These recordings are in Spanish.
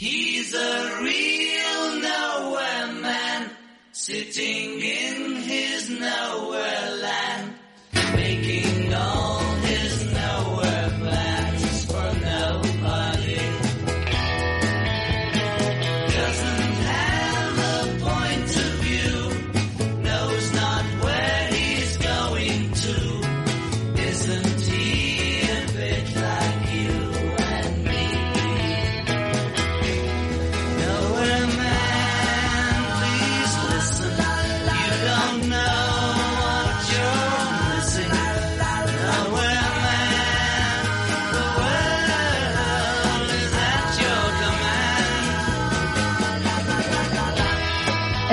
He's a real nowhere man, sitting in his nowhere land,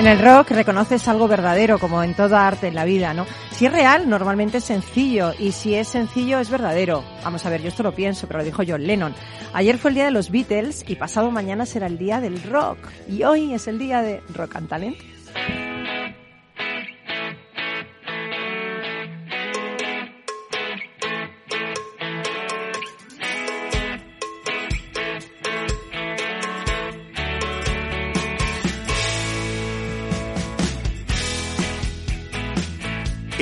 En el rock reconoces algo verdadero, como en toda arte en la vida, ¿no? Si es real, normalmente es sencillo, y si es sencillo, es verdadero. Vamos a ver, yo esto lo pienso, pero lo dijo John Lennon. Ayer fue el día de los Beatles y pasado mañana será el día del rock. Y hoy es el día de Rock and Talent.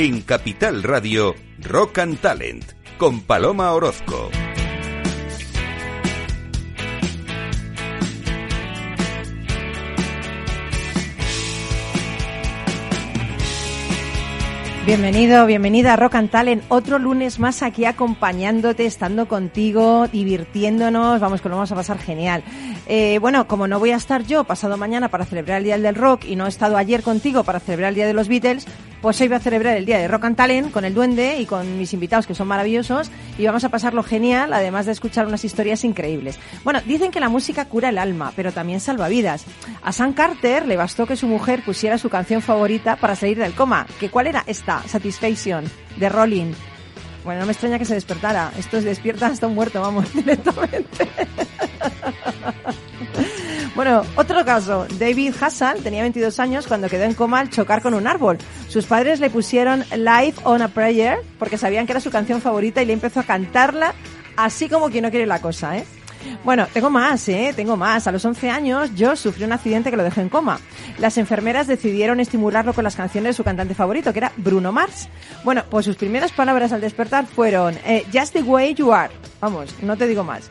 En Capital Radio, Rock and Talent, con Paloma Orozco. Bienvenido, bienvenida a Rock and Talent. Otro lunes más aquí acompañándote, estando contigo, divirtiéndonos. Vamos, que lo vamos a pasar genial. Eh, bueno, como no voy a estar yo pasado mañana para celebrar el Día del Rock y no he estado ayer contigo para celebrar el Día de los Beatles, pues hoy voy a celebrar el Día de Rock and Talent con el Duende y con mis invitados que son maravillosos y vamos a pasarlo genial, además de escuchar unas historias increíbles. Bueno, dicen que la música cura el alma, pero también salva vidas. A Sam Carter le bastó que su mujer pusiera su canción favorita para salir del coma. ¿Que ¿Cuál era esta? Satisfaction, de Rolling. Bueno, no me extraña que se despertara. Esto es despierta hasta un muerto, vamos, directamente. Bueno, otro caso. David Hassan tenía 22 años cuando quedó en coma al chocar con un árbol. Sus padres le pusieron Life on a Prayer porque sabían que era su canción favorita y le empezó a cantarla así como quien no quiere la cosa, ¿eh? Bueno, tengo más, ¿eh? Tengo más. A los 11 años yo sufrí un accidente que lo dejó en coma. Las enfermeras decidieron estimularlo con las canciones de su cantante favorito, que era Bruno Mars. Bueno, pues sus primeras palabras al despertar fueron eh, Just the way you are. Vamos, no te digo más.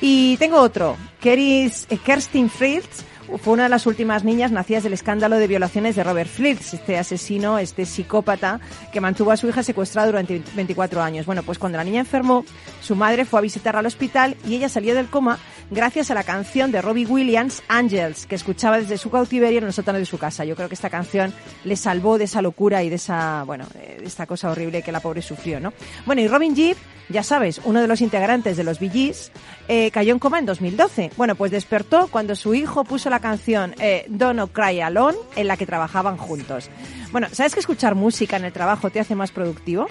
Y tengo otro, eh, Kerstin Fritz, fue una de las últimas niñas nacidas del escándalo de violaciones de Robert Fritz, este asesino, este psicópata que mantuvo a su hija secuestrada durante 24 años. Bueno, pues cuando la niña enfermó, su madre fue a visitarla al hospital y ella salió del coma gracias a la canción de Robbie Williams, Angels, que escuchaba desde su cautiverio en el sótano de su casa. Yo creo que esta canción le salvó de esa locura y de esa, bueno, eh, de esta cosa horrible que la pobre sufrió, ¿no? Bueno, y Robin Gibb, ya sabes, uno de los integrantes de los Bee Gees, eh, cayó en coma en 2012. Bueno, pues despertó cuando su hijo puso la canción eh, Don't Cry Alone, en la que trabajaban juntos. Bueno, ¿sabes que escuchar música en el trabajo te hace más productivo?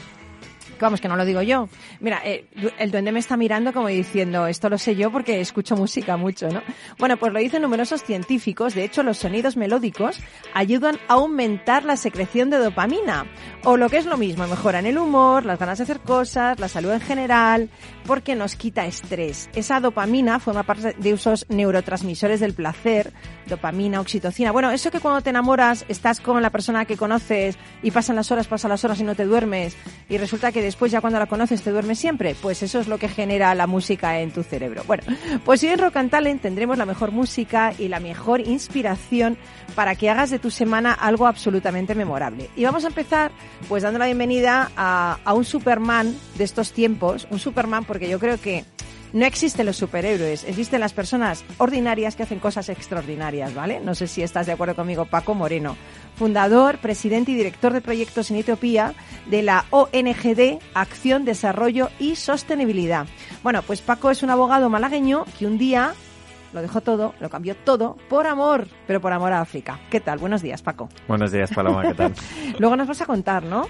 Vamos, que no lo digo yo. Mira, eh, el duende me está mirando como diciendo, esto lo sé yo porque escucho música mucho, ¿no? Bueno, pues lo dicen numerosos científicos. De hecho, los sonidos melódicos ayudan a aumentar la secreción de dopamina. O lo que es lo mismo, mejoran el humor, las ganas de hacer cosas, la salud en general, porque nos quita estrés. Esa dopamina forma parte de esos neurotransmisores del placer, dopamina, oxitocina. Bueno, eso que cuando te enamoras estás con la persona que conoces y pasan las horas, pasan las horas y no te duermes y resulta que después ya cuando la conoces te duermes siempre, pues eso es lo que genera la música en tu cerebro. Bueno, pues hoy en Rock and Talent tendremos la mejor música y la mejor inspiración para que hagas de tu semana algo absolutamente memorable. Y vamos a empezar pues dando la bienvenida a, a un Superman de estos tiempos, un Superman porque yo creo que no existen los superhéroes, existen las personas ordinarias que hacen cosas extraordinarias, ¿vale? No sé si estás de acuerdo conmigo, Paco Moreno, fundador, presidente y director de proyectos en Etiopía de la ONGD Acción, Desarrollo y Sostenibilidad. Bueno, pues Paco es un abogado malagueño que un día lo dejó todo, lo cambió todo por amor, pero por amor a África. ¿Qué tal? Buenos días, Paco. Buenos días, Paloma, ¿qué tal? Luego nos vas a contar, ¿no?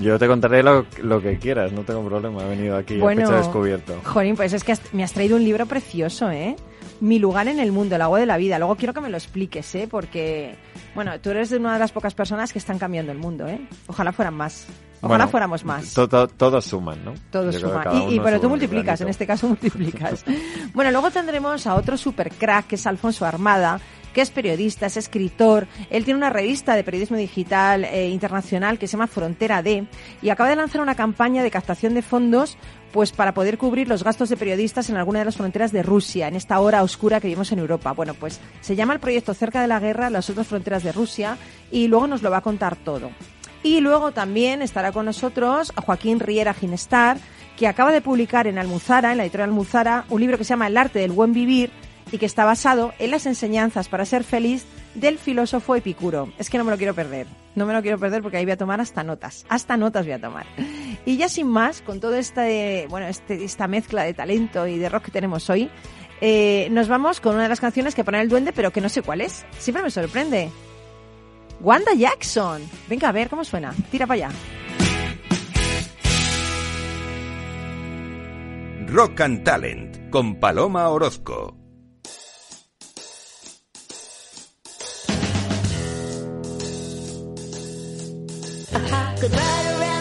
Yo te contaré lo, lo que quieras, no tengo problema, he venido aquí a pecho descubierto. Jolín, pues es que has- me has traído un libro precioso, ¿eh? Mi lugar en el mundo, el agua de la vida. Luego quiero que me lo expliques, ¿eh? Porque, bueno, tú eres de una de las pocas personas que están cambiando el mundo, ¿eh? Ojalá fueran más. Ojalá fuéramos más. todos suman, ¿no? Todos suman. Y, pero tú multiplicas, en este caso multiplicas. bueno, luego tendremos a otro super crack, que es Alfonso Armada, que es periodista, es escritor. Él tiene una revista de periodismo digital eh, internacional que se llama Frontera D y acaba de lanzar una campaña de captación de fondos pues para poder cubrir los gastos de periodistas en alguna de las fronteras de Rusia, en esta hora oscura que vivimos en Europa. Bueno, pues se llama el proyecto Cerca de la Guerra, las otras fronteras de Rusia, y luego nos lo va a contar todo. Y luego también estará con nosotros Joaquín Riera Ginestar, que acaba de publicar en Almuzara, en la editorial Almuzara, un libro que se llama El arte del buen vivir, y que está basado en las enseñanzas para ser feliz del filósofo Epicuro. Es que no me lo quiero perder, no me lo quiero perder porque ahí voy a tomar hasta notas, hasta notas voy a tomar. Y ya sin más, con toda esta, bueno, este, esta mezcla de talento y de rock que tenemos hoy, eh, nos vamos con una de las canciones que pone el duende, pero que no sé cuál es. Siempre me sorprende. Wanda Jackson. Venga, a ver cómo suena. Tira para allá. Rock and Talent con Paloma Orozco. Bueno, pues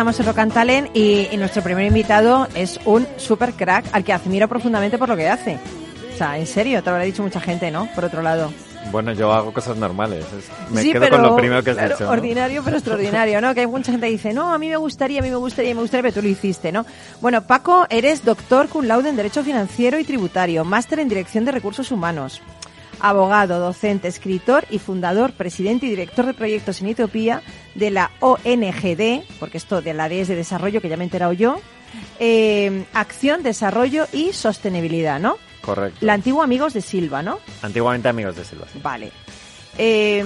estamos en Rock and Talent y, nuestro primer invitado es un super crack al que admiro profundamente por lo que hace. O sea, en serio, te lo habrá dicho mucha gente, ¿no? Por otro lado. Bueno, yo hago cosas normales. Me quedo con lo primero que has dicho. Ordinario, pero extraordinario, ¿no? Que hay mucha gente que dice, no, a mí me gustaría, a mí me gustaría, me gustaría, pero tú lo hiciste, ¿no? Bueno, Paco, eres doctor cum laude en Derecho Financiero y Tributario, máster en Dirección de Recursos Humanos abogado, docente, escritor y fundador, presidente y director de proyectos en Etiopía de la ONGD, porque esto de la D es de desarrollo, que ya me he enterado yo, eh, Acción, Desarrollo y Sostenibilidad, ¿no? Correcto. La antigua Amigos de Silva, ¿no? Antiguamente Amigos de Silva. Vale. Eh,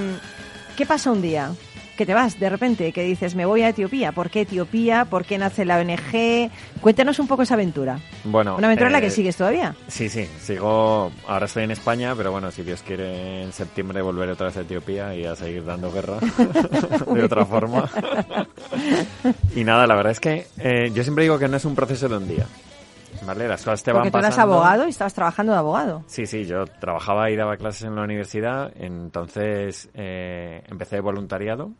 ¿Qué pasa un día? Que te vas de repente, que dices, me voy a Etiopía. ¿Por qué Etiopía? ¿Por qué nace la ONG? Cuéntanos un poco esa aventura. Bueno, ¿Una aventura en la que eh, sigues todavía? Sí, sí, sigo, ahora estoy en España, pero bueno, si Dios quiere, en septiembre volveré otra vez a Etiopía y a seguir dando guerra de otra forma. y nada, la verdad es que eh, yo siempre digo que no es un proceso de un día. ¿Vale? Las cosas te Porque van tú eras abogado y estabas trabajando de abogado. Sí, sí, yo trabajaba y daba clases en la universidad, entonces eh, empecé de voluntariado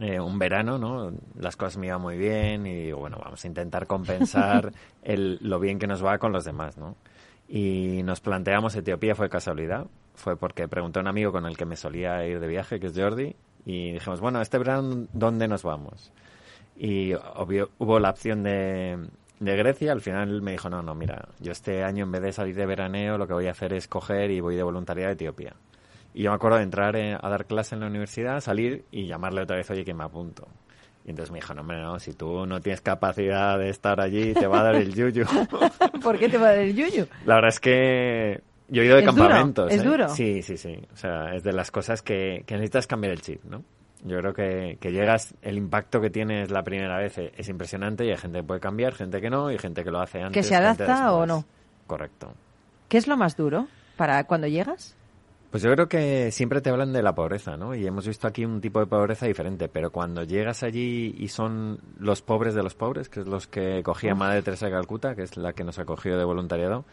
eh, un verano, ¿no? Las cosas me iban muy bien y bueno, vamos a intentar compensar el, lo bien que nos va con los demás, ¿no? Y nos planteamos, Etiopía fue casualidad, fue porque pregunté a un amigo con el que me solía ir de viaje, que es Jordi, y dijimos, bueno, este verano, ¿dónde nos vamos? Y obvio, hubo la opción de, de Grecia, al final me dijo, no, no, mira, yo este año en vez de salir de veraneo, lo que voy a hacer es coger y voy de voluntaria a Etiopía. Y yo me acuerdo de entrar a dar clase en la universidad, salir y llamarle otra vez, oye, que me apunto. Y entonces me dijo, no, hombre, no, si tú no tienes capacidad de estar allí, te va a dar el yuyu. ¿Por qué te va a dar el yuyu? La verdad es que yo he ido de ¿Es campamentos. Duro? ¿Es ¿eh? duro? Sí, sí, sí. O sea, es de las cosas que, que necesitas cambiar el chip, ¿no? Yo creo que, que llegas, el impacto que tienes la primera vez es impresionante y hay gente que puede cambiar, gente que no y gente que lo hace antes. ¿Que se adapta o no? Correcto. ¿Qué es lo más duro para cuando llegas? Pues yo creo que siempre te hablan de la pobreza, ¿no? Y hemos visto aquí un tipo de pobreza diferente, pero cuando llegas allí y son los pobres de los pobres, que es los que cogía. Madre Teresa de Calcuta, que es la que nos acogió de voluntariado.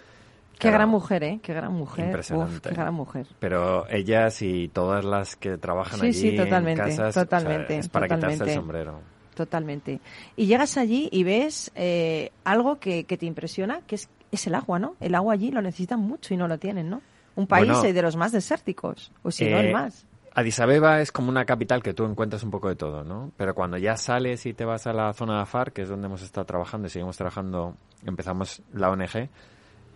Qué gran mujer, ¿eh? Qué gran mujer. Impresionante. Uf, qué gran mujer. Pero ellas y todas las que trabajan Sí, allí sí, totalmente, en casas, o sea, totalmente, es para quitarse el sombrero. totalmente. Y llegas allí y ves eh, algo que, que te impresiona, que es, es el agua, ¿no? El agua allí lo necesitan mucho y no lo tienen, ¿no? Un país Bueno, de los más desérticos, o si no el Eh, más. Addis Abeba es como una capital que tú encuentras un poco de todo, ¿no? Pero cuando ya sales y te vas a la zona de Afar, que es donde hemos estado trabajando y seguimos trabajando, empezamos la ONG,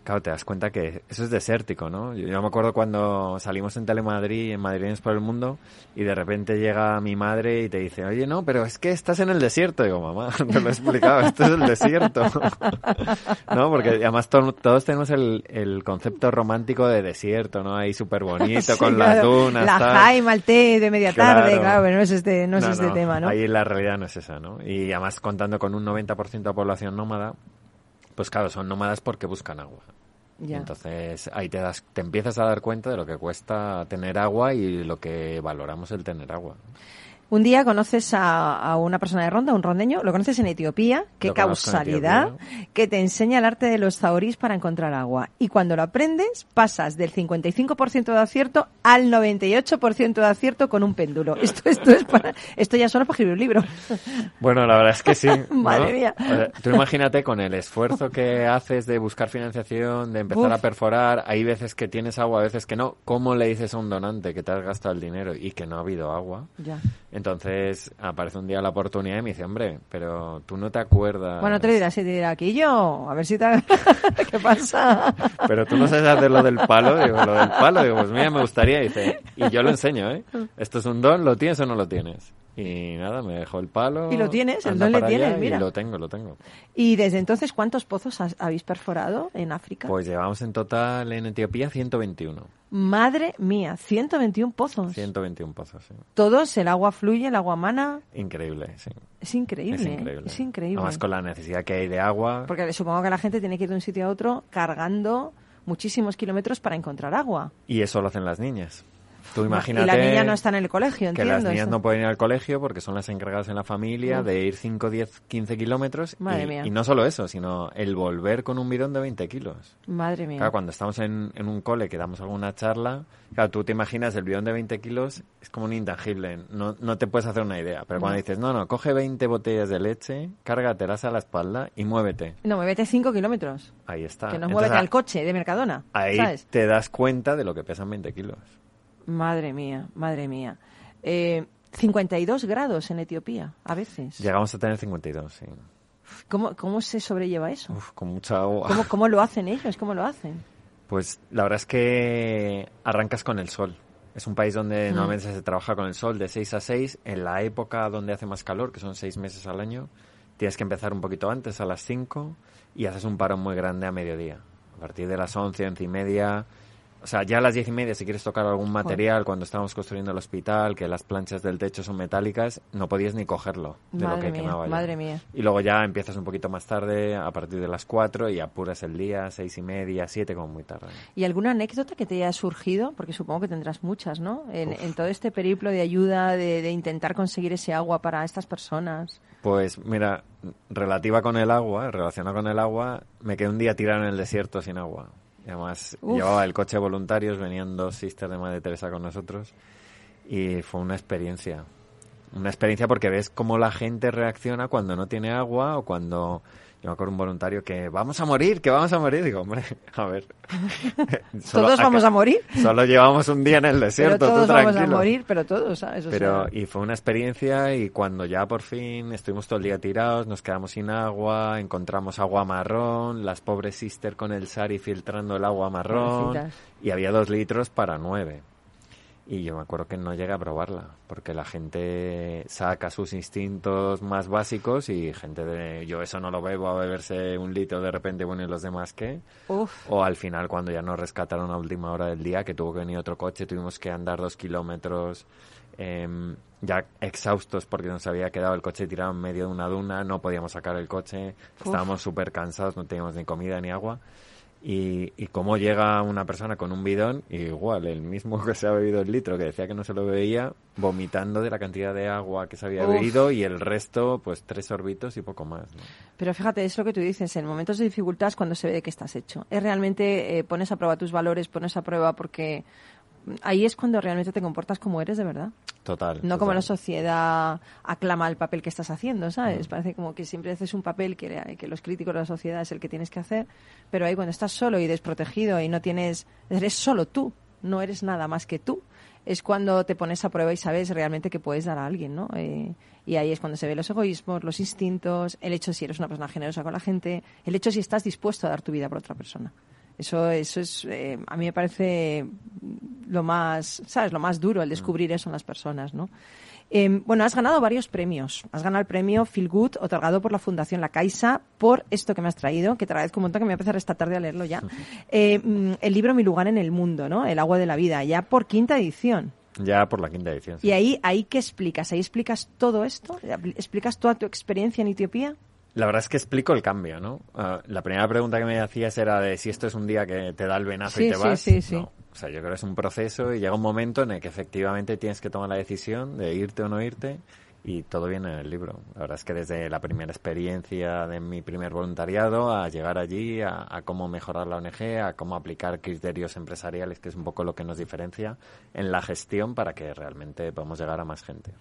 claro, te das cuenta que eso es desértico, ¿no? Yo, yo me acuerdo cuando salimos en Telemadrid, en Madrileños por el Mundo, y de repente llega mi madre y te dice, oye, no, pero es que estás en el desierto. digo, mamá, te lo he explicado, esto es el desierto. ¿No? Porque además to- todos tenemos el, el concepto romántico de desierto, ¿no? Ahí súper bonito, Sí, con las dunas, La tal. Jaime, el té de media Claro. tarde, claro, pero no es este, no es este tema, ¿no? Ahí la realidad no es esa, ¿no? Y además contando con un 90% de población nómada, pues claro, son nómadas porque buscan agua. Ya. Entonces ahí te das, te empiezas a dar cuenta de lo que cuesta tener agua y lo que valoramos el tener agua. Un día conoces a, a una persona de Ronda, un rondeño, lo conoces en Etiopía, qué Lo causalidad, que te enseña el arte de los zaorís para encontrar agua. Y cuando lo aprendes, pasas del 55% de acierto al 98% de acierto con un péndulo. Esto, esto, es para, esto ya solo para escribir un libro. Bueno, la verdad es que sí. ¿no? Madre mía. O sea, tú imagínate con el esfuerzo que haces de buscar financiación, de empezar Uf. a perforar, hay veces que tienes agua, a veces que no. ¿Cómo le dices a un donante que te has gastado el dinero y que no ha habido agua? Ya. Entonces aparece un día la oportunidad y me dice, hombre, pero tú no te acuerdas. Bueno, te lo dirás, y te dirá, aquí yo, a ver si te... ¿Qué pasa? Pero tú no sabes hacer lo del palo. Digo, lo del palo. Digo, pues mira, me gustaría. Y dice, y yo lo enseño, ¿eh? Esto es un don, ¿lo tienes o no lo tienes? Y nada, me dejó el palo. Y lo tienes, el don le tienes, mira. Y lo tengo, lo tengo. Y desde entonces, ¿cuántos pozos has- habéis perforado en África? Pues llevamos en total en Etiopía 121. Madre mía, 121 pozos. 121 pozos, sí. Todos, el agua fluye, el agua mana. Increíble, sí. Es increíble. Es increíble. Es increíble. Además con la necesidad que hay de agua. Porque supongo que la gente tiene que ir de un sitio a otro cargando muchísimos kilómetros para encontrar agua. Y eso lo hacen las niñas. Tú Y imagínate la niña no está en el colegio, que entiendo. las niñas eso. no pueden ir al colegio porque son las encargadas en la familia Uf. de ir 5, 10, 15 kilómetros. Madre y, mía. y no solo eso, sino el volver con un bidón de 20 kilos. Madre mía. Claro, cuando estamos en, en un cole que damos alguna charla, claro, tú te imaginas el bidón de 20 kilos es como un intangible, no, no te puedes hacer una idea. Pero cuando No. dices, no, no, coge 20 botellas de leche, cárgatelas a la espalda y muévete. No, me vete 5 kilómetros. Ahí está. que Entonces, muévete al coche de Mercadona. Ahí ¿Sabes? te das cuenta de lo que pesan 20 kilos. Madre mía, madre mía. Eh, 52 grados en Etiopía, a veces. Llegamos a tener 52, sí. ¿Cómo, ¿Cómo se sobrelleva eso? Uf, con mucha agua. ¿Cómo, ¿Cómo lo hacen ellos? ¿Cómo lo hacen? Pues la verdad es que arrancas con el sol. Es un país donde Mm. normalmente se trabaja con el sol de 6 a 6. En la época donde hace más calor, que son 6 meses al año, tienes que empezar un poquito antes, a las 5, y haces un parón muy grande a mediodía. A partir de las 11, 11 y media. O sea, ya a las 10 y media, si quieres tocar algún material, cuando estábamos construyendo el hospital, que las planchas del techo son metálicas, no podías ni cogerlo de lo que mía, quemaba ya. madre mía. Y luego ya empiezas un poquito más tarde, a partir de las 4, y apuras el día, seis y media, 7, como muy tarde. ¿Y alguna anécdota que te haya surgido? Porque supongo que tendrás muchas, ¿no? En, en todo este periplo de ayuda, de, de intentar conseguir ese agua para estas personas. Pues mira, relativa con el agua, relacionada con el agua, me quedé un día tirado en el desierto sin agua. Y además Uf. llevaba el coche de voluntarios, venían dos sisters de Madre Teresa con nosotros y fue una experiencia. Una experiencia porque ves cómo la gente reacciona cuando no tiene agua o cuando... Yo me acuerdo un voluntario que vamos a morir, que vamos a morir. Digo, hombre, a ver. Todos vamos a morir. Solo llevamos un día en el desierto, pero todos tú vamos a tranquilo. morir, pero todos, ¿sabes? O Pero, sea, y fue una experiencia y cuando ya por fin estuvimos todo el día tirados, nos quedamos sin agua, encontramos agua marrón, las pobres sister con el sari filtrando el agua marrón y había dos litros para nueve. Y yo me acuerdo que no llegué a probarla, porque la gente saca sus instintos más básicos y gente de yo eso no lo bebo a beberse un litro de repente, bueno, y los demás qué. uf, O al final, cuando ya nos rescataron a última hora del día, que tuvo que venir otro coche, tuvimos que andar dos kilómetros, em, ya exhaustos porque nos había quedado el coche tirado en medio de una duna, no podíamos sacar el coche, Uf. estábamos súper cansados, no teníamos ni comida ni agua. Y, y cómo llega una persona con un bidón, igual, el mismo que se ha bebido el litro, que decía que no se lo bebía, vomitando de la cantidad de agua que se había Uf. bebido y el resto, pues tres sorbitos y poco más. ¿no? Pero fíjate, es lo que tú dices, en momentos de dificultad es cuando se ve de qué estás hecho. Es realmente, eh, pones a prueba tus valores, pones a prueba porque ahí es cuando realmente te comportas como eres de verdad. Total. No como la sociedad aclama el papel que estás haciendo, Mm. ¿sabes? Parece como que siempre haces un papel que, que los críticos de la sociedad es el que tienes que hacer, pero ahí cuando estás solo y desprotegido y no tienes, eres solo tú, no eres nada más que tú, es cuando te pones a prueba y sabes realmente que puedes dar a alguien, ¿no? Eh, y ahí es cuando se ven los egoísmos, los instintos, el hecho si eres una persona generosa con la gente, el hecho si estás dispuesto a dar tu vida por otra persona. Eso, eso es, eh, a mí me parece lo más, ¿sabes? Lo más duro, el descubrir eso en las personas, ¿no? Eh, bueno, has ganado varios premios. Has ganado el premio Feel Good, otorgado por la Fundación La Caixa, por esto que me has traído, que te agradezco un montón, que me voy a empezar esta tarde a leerlo ya. Eh, mm, el libro Mi lugar en el mundo, ¿no? El agua de la vida, ya por quinta edición. Ya por la quinta edición. sí. Y ahí, ahí ¿qué explicas? ¿Ahí explicas todo esto? ¿Explicas toda tu experiencia en Etiopía? La verdad es que explico el cambio, ¿no? Ah, la primera pregunta que me hacías era de si esto es un día que te da el venazo Sí, y te sí, vas. sí, sí. No. O sea, yo creo que es un proceso y llega un momento en el que efectivamente tienes que tomar la decisión de irte o no irte y todo viene en el libro. La verdad es que desde la primera experiencia de mi primer voluntariado a llegar allí, a, a cómo mejorar la ONG, a cómo aplicar criterios empresariales, que es un poco lo que nos diferencia en la gestión para que realmente podamos llegar a más gente.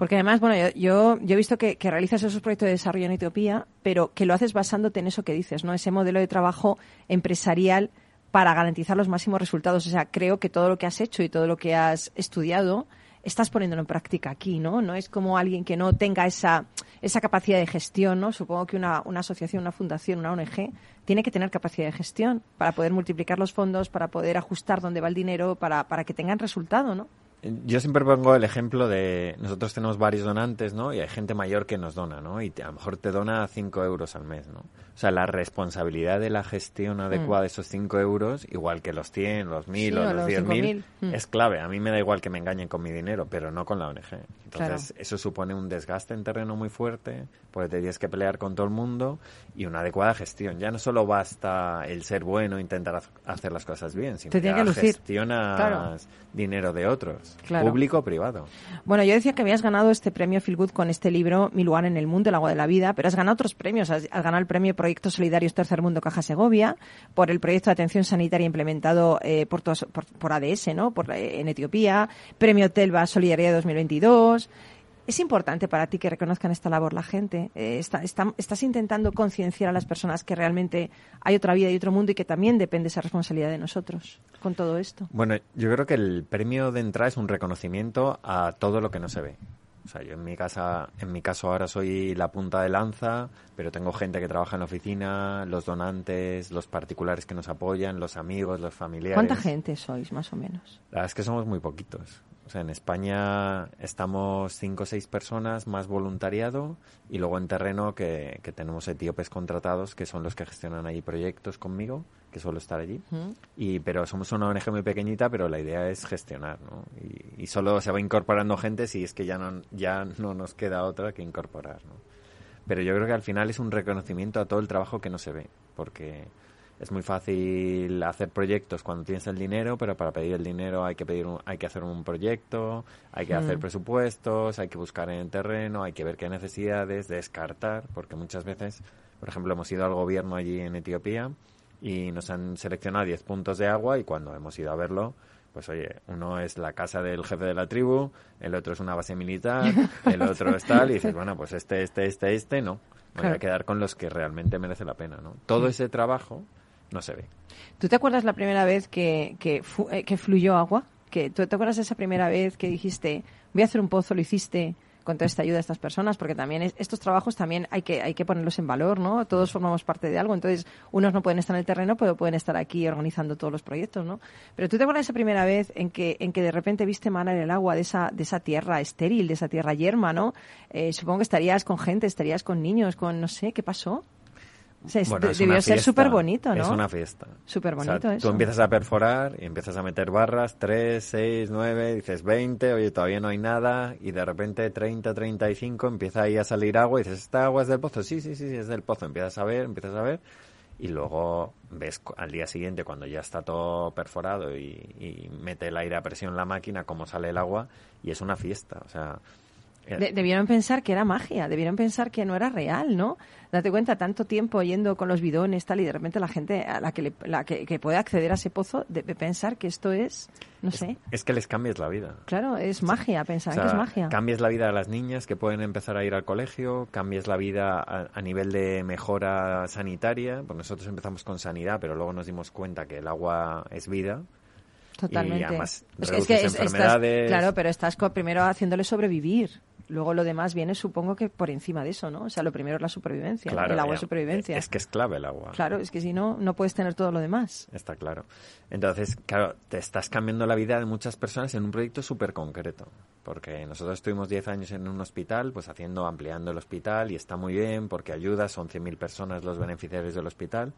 Porque además, bueno, yo, yo, yo he visto que, que realizas esos proyectos de desarrollo en Etiopía, pero que lo haces basándote en eso que dices, ¿no? Ese modelo de trabajo empresarial para garantizar los máximos resultados. O sea, creo que todo lo que has hecho y todo lo que has estudiado estás poniéndolo en práctica aquí, ¿no? No es como alguien que no tenga esa, esa capacidad de gestión, ¿no? Supongo que una, una asociación, una fundación, una ONG tiene que tener capacidad de gestión para poder multiplicar los fondos, para poder ajustar dónde va el dinero, para, para que tengan resultado, ¿no? Yo siempre pongo el ejemplo de nosotros tenemos varios donantes, ¿no? Y hay gente mayor que nos dona, ¿no? Y te- a lo mejor te dona 5 euros al mes, ¿no? O sea, la responsabilidad de la gestión adecuada de esos 5 euros, igual que los 100, los 1000 Mm. Sí, o o los los 10.000, 5.000, mm. es clave. A mí me da igual que me engañen con mi dinero, pero no con la ONG. Entonces, Claro. eso supone un desgaste en terreno muy fuerte, porque te tienes que pelear con todo el mundo y una adecuada gestión. Ya no solo basta el ser bueno, intentar haz- hacer las cosas bien, sino Te que gestionas Claro. dinero de otros, Claro. público o privado. Bueno, yo decía que habías ganado este premio Feel Good con este libro, Mi lugar en el mundo, el agua de la vida, pero has ganado otros premios. Has, has ganado el premio Proyectos Solidarios Tercer Mundo Caja Segovia, por el proyecto de atención sanitaria implementado eh, por, por ADS, ¿no? Por, eh, en Etiopía, premio Telva Solidaridad 2022. ¿Es importante para ti que reconozcan esta labor la gente? Eh, está- está- ¿Estás intentando concienciar a las personas que realmente hay otra vida y otro mundo y que también depende esa responsabilidad de nosotros con todo esto? Bueno, yo creo que el premio de entrada es un reconocimiento a todo lo que no se ve. O sea, yo en mi casa, en mi caso ahora soy la punta de lanza, pero tengo gente que trabaja en la oficina, los donantes, los particulares que nos apoyan, los amigos, los familiares. ¿Cuánta gente sois, más o menos? La verdad es que somos muy poquitos. O sea, en España estamos cinco o seis personas más voluntariado y luego en terreno que, que tenemos etíopes contratados que son los que gestionan allí proyectos conmigo, que suelo estar allí. Y, pero somos una ONG muy pequeñita, pero la idea es gestionar, ¿no? Y, y solo se va incorporando gente si es que ya no, ya no nos queda otra que incorporar, ¿no? Pero yo creo que al final es un reconocimiento a todo el trabajo que no se ve, porque es muy fácil hacer proyectos cuando tienes el dinero, pero para pedir el dinero hay que pedir un- hay que hacer un proyecto, hay que hacer presupuestos, hay que buscar en el terreno, hay que ver qué necesidades, descartar, porque muchas veces, por ejemplo, hemos ido al gobierno allí en Etiopía y nos han seleccionado 10 puntos de agua y cuando hemos ido a verlo, pues oye, uno es la casa del jefe de la tribu, el otro es una base militar, el otro es tal, y dices, bueno, pues este, este, este, este, no. Me voy a quedar con los que realmente merece la pena, ¿no? Todo ese trabajo no se ve. ¿Tú te acuerdas la primera vez que, eh, que fluyó agua? Que, ¿Tú te acuerdas esa primera vez que dijiste, voy a hacer un pozo, lo hiciste con toda esta ayuda de estas personas? Porque también es- estos trabajos también hay que, hay que ponerlos en valor, ¿no? Todos formamos parte de algo, entonces unos no pueden estar en el terreno, pero pueden estar aquí organizando todos los proyectos, ¿no? Pero ¿tú te acuerdas de esa primera vez en que, en que de repente viste manar el agua de esa, de esa tierra estéril, de esa tierra yerma, ¿no? Eh, supongo que estarías con gente, estarías con niños, con no sé, ¿qué pasó? O sea, Bueno, es debió ser súper bonito, ¿no? Es una fiesta. Súper O sea, bonito eso. Tú empiezas a perforar y empiezas a meter barras, 3, 6, 9, dices 20, oye, todavía no hay nada, y de repente 30, 35, empieza ahí a salir agua y dices, ¿esta agua es del pozo? Sí, sí, sí, sí, es del pozo. Empiezas a ver, empiezas a ver, y luego ves al día siguiente, cuando ya está todo perforado y, y mete el aire a presión la máquina, cómo sale el agua, y es una fiesta. O sea, De- debieron pensar que era magia, debieron pensar que no era real, ¿no? Date cuenta, tanto tiempo yendo con los bidones tal y de repente la gente a la que, le- la que, que puede acceder a ese pozo debe pensar que esto es, no sé, Es que les cambies la vida. claro, es magia, pensar O sea, que es magia. Cambies la vida a las niñas que pueden empezar a ir al colegio, cambies la vida a, a nivel de mejora sanitaria. Pues nosotros empezamos con sanidad, pero luego nos dimos cuenta que el agua es vida. Totalmente. Y además Es- es que es- estás- enfermedades. claro, pero estás primero haciéndole sobrevivir. Luego lo demás viene, supongo que por encima de eso, ¿no? O sea, lo primero es la supervivencia. Claro, el agua ya, es supervivencia. Es que es clave el agua. Claro, es que si no, no puedes tener todo lo demás. Está claro. Entonces, claro, te estás cambiando la vida de muchas personas en un proyecto súper concreto. Porque nosotros estuvimos 10 años en un hospital, pues haciendo, ampliando el hospital y está muy bien porque ayuda, son 100.000 personas los beneficiarios del hospital,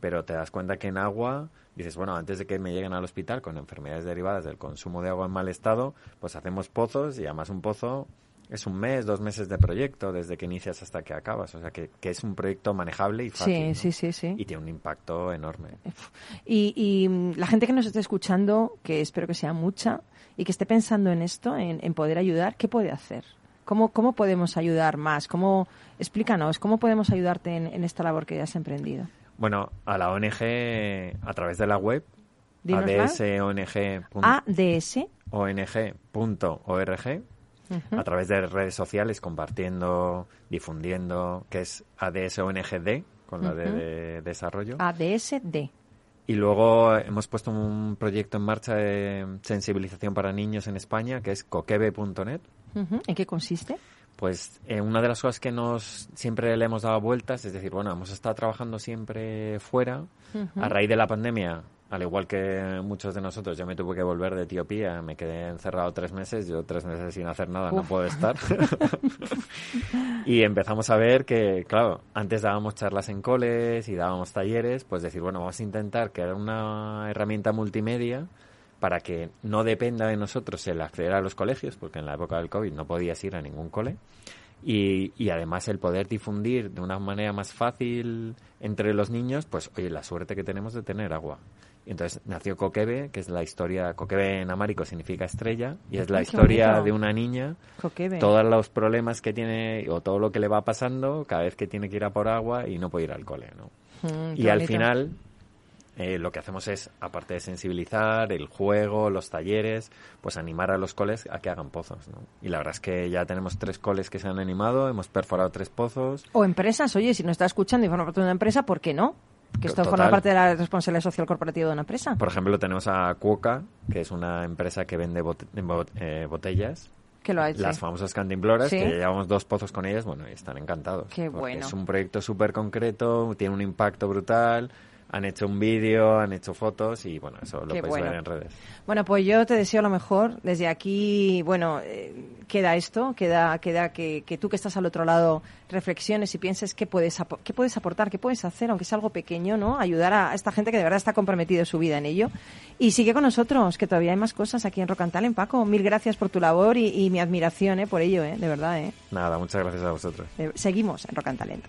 pero te das cuenta que en agua, dices, bueno, antes de que me lleguen al hospital con enfermedades derivadas del consumo de agua en mal estado, pues hacemos pozos y además un pozo es un mes, dos meses de proyecto desde que inicias hasta que acabas. O sea, que, que es un proyecto manejable y fácil. Sí, ¿no? sí, sí, sí. Y tiene un impacto enorme. Y, y, mm, la gente que nos esté escuchando, que espero que sea mucha, y que esté pensando en esto, en, en poder ayudar, ¿qué puede hacer? ¿Cómo, ¿Cómo podemos ayudar más? ¿Cómo, explícanos, ¿cómo podemos ayudarte en, en esta labor que has emprendido? Bueno, a la ONG a través de la web Dínosla. A través de redes sociales compartiendo, difundiendo, que es ADSONGD con la D de desarrollo. ADSD. Y luego hemos puesto un proyecto en marcha de sensibilización para niños en España que es coquebe.net. ¿En qué consiste? Pues eh, una de las cosas que nos siempre le hemos dado vueltas, es decir, bueno, hemos estado trabajando siempre fuera. A raíz de la pandemia, al igual que muchos de nosotros, yo me tuve que volver de Etiopía, me quedé encerrado tres meses, yo tres meses sin hacer nada no puedo estar. y empezamos a ver que, claro, antes dábamos charlas en coles y dábamos talleres, pues decir, bueno, vamos a intentar crear una herramienta multimedia para que no dependa de nosotros el acceder a los colegios, porque en la época del COVID no podías ir a ningún cole, y, y además el poder difundir de una manera más fácil entre los niños, pues oye, la suerte que tenemos de tener agua. Y entonces nació Coquebe, que es la historia, Coquebe en amárico significa estrella, y es la Ay, historia bonito. de una niña, Coquebe. todos los problemas que tiene o todo lo que le va pasando cada vez que tiene que ir a por agua y no puede ir al cole, ¿no? Mm, Y al bonito. final, eh, lo que hacemos es, aparte de sensibilizar, el juego, los talleres, pues animar a los coles a que hagan pozos, ¿no? Y la verdad es que ya tenemos tres coles que se han animado, hemos perforado tres pozos. O empresas, oye, si nos está escuchando y forma parte de una empresa, ¿por qué no? Que esto Total. forma parte de la responsabilidad social corporativa de una empresa. Por ejemplo, tenemos a Cuoca, que es una empresa que vende eh, botellas, Que lo ha hecho. las famosas cantimploras, Sí. que llevamos dos pozos con ellas, bueno, y están encantados. Qué bueno. Es un proyecto súper concreto, tiene un impacto brutal, han hecho un vídeo, han hecho fotos y bueno, eso lo Qué podéis bueno. ver en redes. Bueno, pues yo te deseo lo mejor. Desde aquí, bueno, eh, queda esto, queda, queda que, que tú que estás al otro lado reflexiones y pienses qué puedes, qué puedes aportar, qué puedes hacer, aunque sea algo pequeño, ¿no? Ayudar a esta gente que de verdad está comprometido su vida en ello. Y sigue con nosotros, que todavía hay más cosas aquí en Rocantal, en Paco. Mil gracias por tu labor y, y mi admiración, ¿eh? Por ello, ¿eh? De verdad, ¿eh? Nada, muchas gracias a vosotros. Eh, Seguimos en Rocantalento.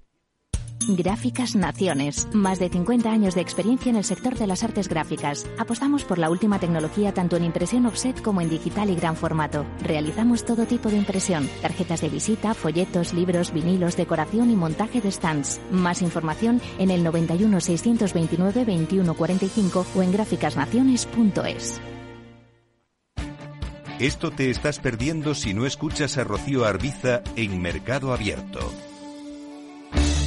Gráficas Naciones. Más de 50 años de experiencia en el sector de las artes gráficas. Apostamos por la última tecnología tanto en impresión offset como en digital y gran formato. Realizamos todo tipo de impresión. Tarjetas de visita, folletos, libros, vinilos, decoración y montaje de stands. Más información en el 91 629 2145 o en gráficasnaciones.es. Esto te estás perdiendo si no escuchas a Rocío Arbiza en Mercado Abierto.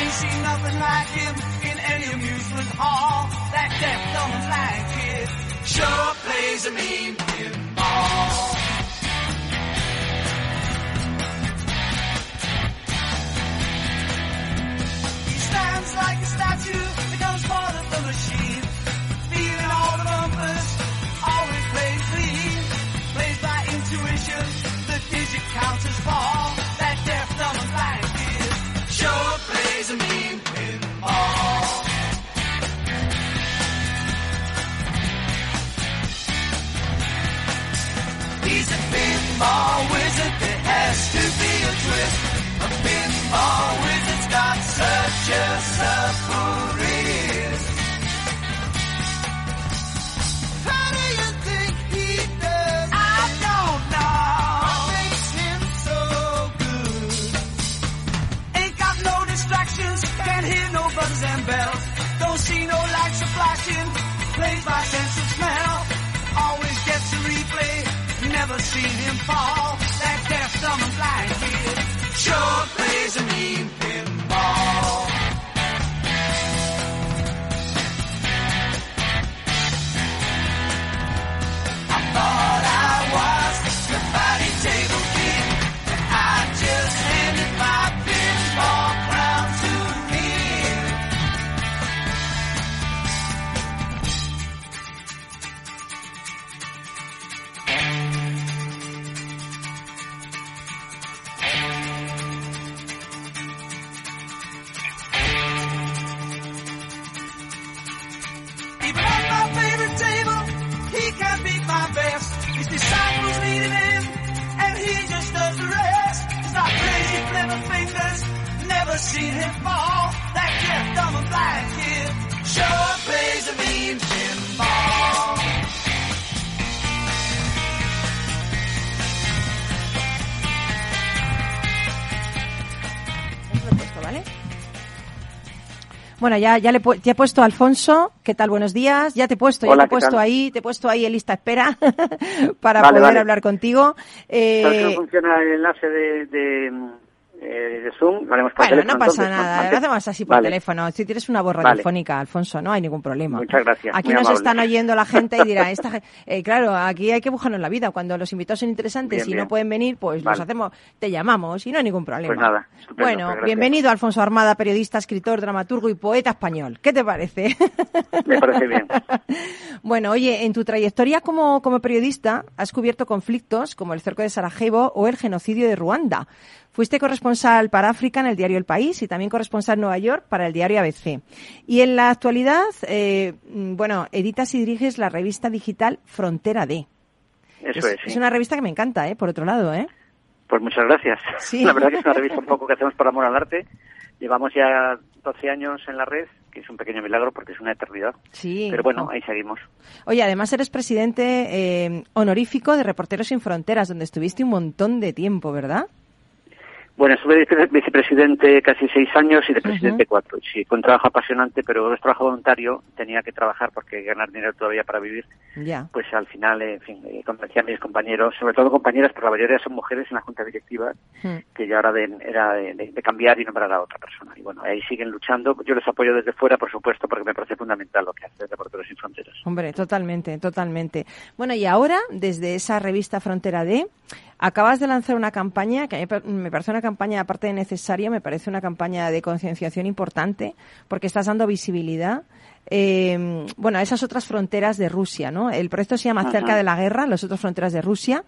Ain't seen nothing like him in any amusement hall. That deaf, dumb, and blind kid sure plays a mean pinball. He stands like a statue, becomes part of the machine. Feeling all the bumpers, always plays clean. Plays by intuition, the digit counters fall. Such a supple wrist. How do you think he does? I don't know. What makes him so good? Ain't got no distractions, can't hear no and bells. Don't see no lights flashing, plays by sense of smell. Always gets a replay, never seen him fall. That deaf, dumb and blind kid sure plays a mean seen him fall. That deaf, dumb, and blind kid sure plays a mean pinball. ¿vale? Bueno, ya, ya, le ya he puesto a Alfonso. ¿Qué tal? Buenos días. Ya te he puesto, ya Hola, te he ¿qué puesto tal? ahí, te he puesto ahí en lista espera para Vale, poder vale. hablar contigo. Eh, ¿Sabes que no funciona el enlace de, de, eh, de Zoom? Lo haremos por bueno, teléfono, no pasa entonces, nada, ¿no? lo hacemos así por Vale. teléfono. Si tienes una voz Vale. radiofónica, Alfonso, no hay ningún problema. Muchas gracias, Aquí nos amable. están oyendo la gente y dirá, esta, eh, claro, aquí hay que buscarnos la vida. Cuando los invitados son interesantes Bien, y no pueden venir, pues los Vale. hacemos, te llamamos y no hay ningún problema. Pues nada, estupendo, bueno, pues bienvenido Alfonso Armada, periodista, escritor, dramaturgo y poeta español. ¿Qué te parece? Me parece bien. Bueno, oye, en tu trayectoria como, como periodista has cubierto conflictos como el cerco de Sarajevo o el genocidio de Ruanda. Fuiste corresponsal para África en el diario El País y también corresponsal en Nueva York para el diario ABC. Y en la actualidad, eh, mm, bueno, editas y diriges la revista digital Frontera D. Eso es, sí. es una revista que me encanta, ¿eh? Por otro lado, ¿eh? Pues muchas gracias. Sí. La verdad que es una revista un poco que hacemos por amor al arte. Llevamos ya 12 años en la red, que es un pequeño milagro porque es una eternidad. Sí. Pero bueno, ahí seguimos. Oye, además eres presidente eh, honorífico de Reporteros Sin Fronteras, donde estuviste un montón de tiempo, ¿verdad? Bueno, estuve vice- vicepresidente casi seis años y de presidente cuatro. Sí, fue un trabajo apasionante, pero es trabajo voluntario. Tenía que trabajar porque ganar dinero todavía para vivir. Ya. Pues al final, en fin, eh, convencí a mis compañeros, sobre todo compañeras, porque la mayoría son mujeres en la junta directiva, Mm. que ya ahora de- era de, de- de cambiar y nombrar a otra persona. Y bueno, ahí siguen luchando. Yo les apoyo desde fuera, por supuesto, porque me parece fundamental lo que hace Reporteros Sin Fronteras. Hombre, totalmente, totalmente. Bueno, y ahora, desde esa revista Frontera D, acabas de lanzar una campaña que a mí me parece una campaña, aparte de necesaria, me parece una campaña de concienciación importante, porque estás dando visibilidad. eh, bueno, a esas otras fronteras de Rusia, ¿no? El proyecto se llama Ajá. Cerca de la Guerra, las otras fronteras de Rusia,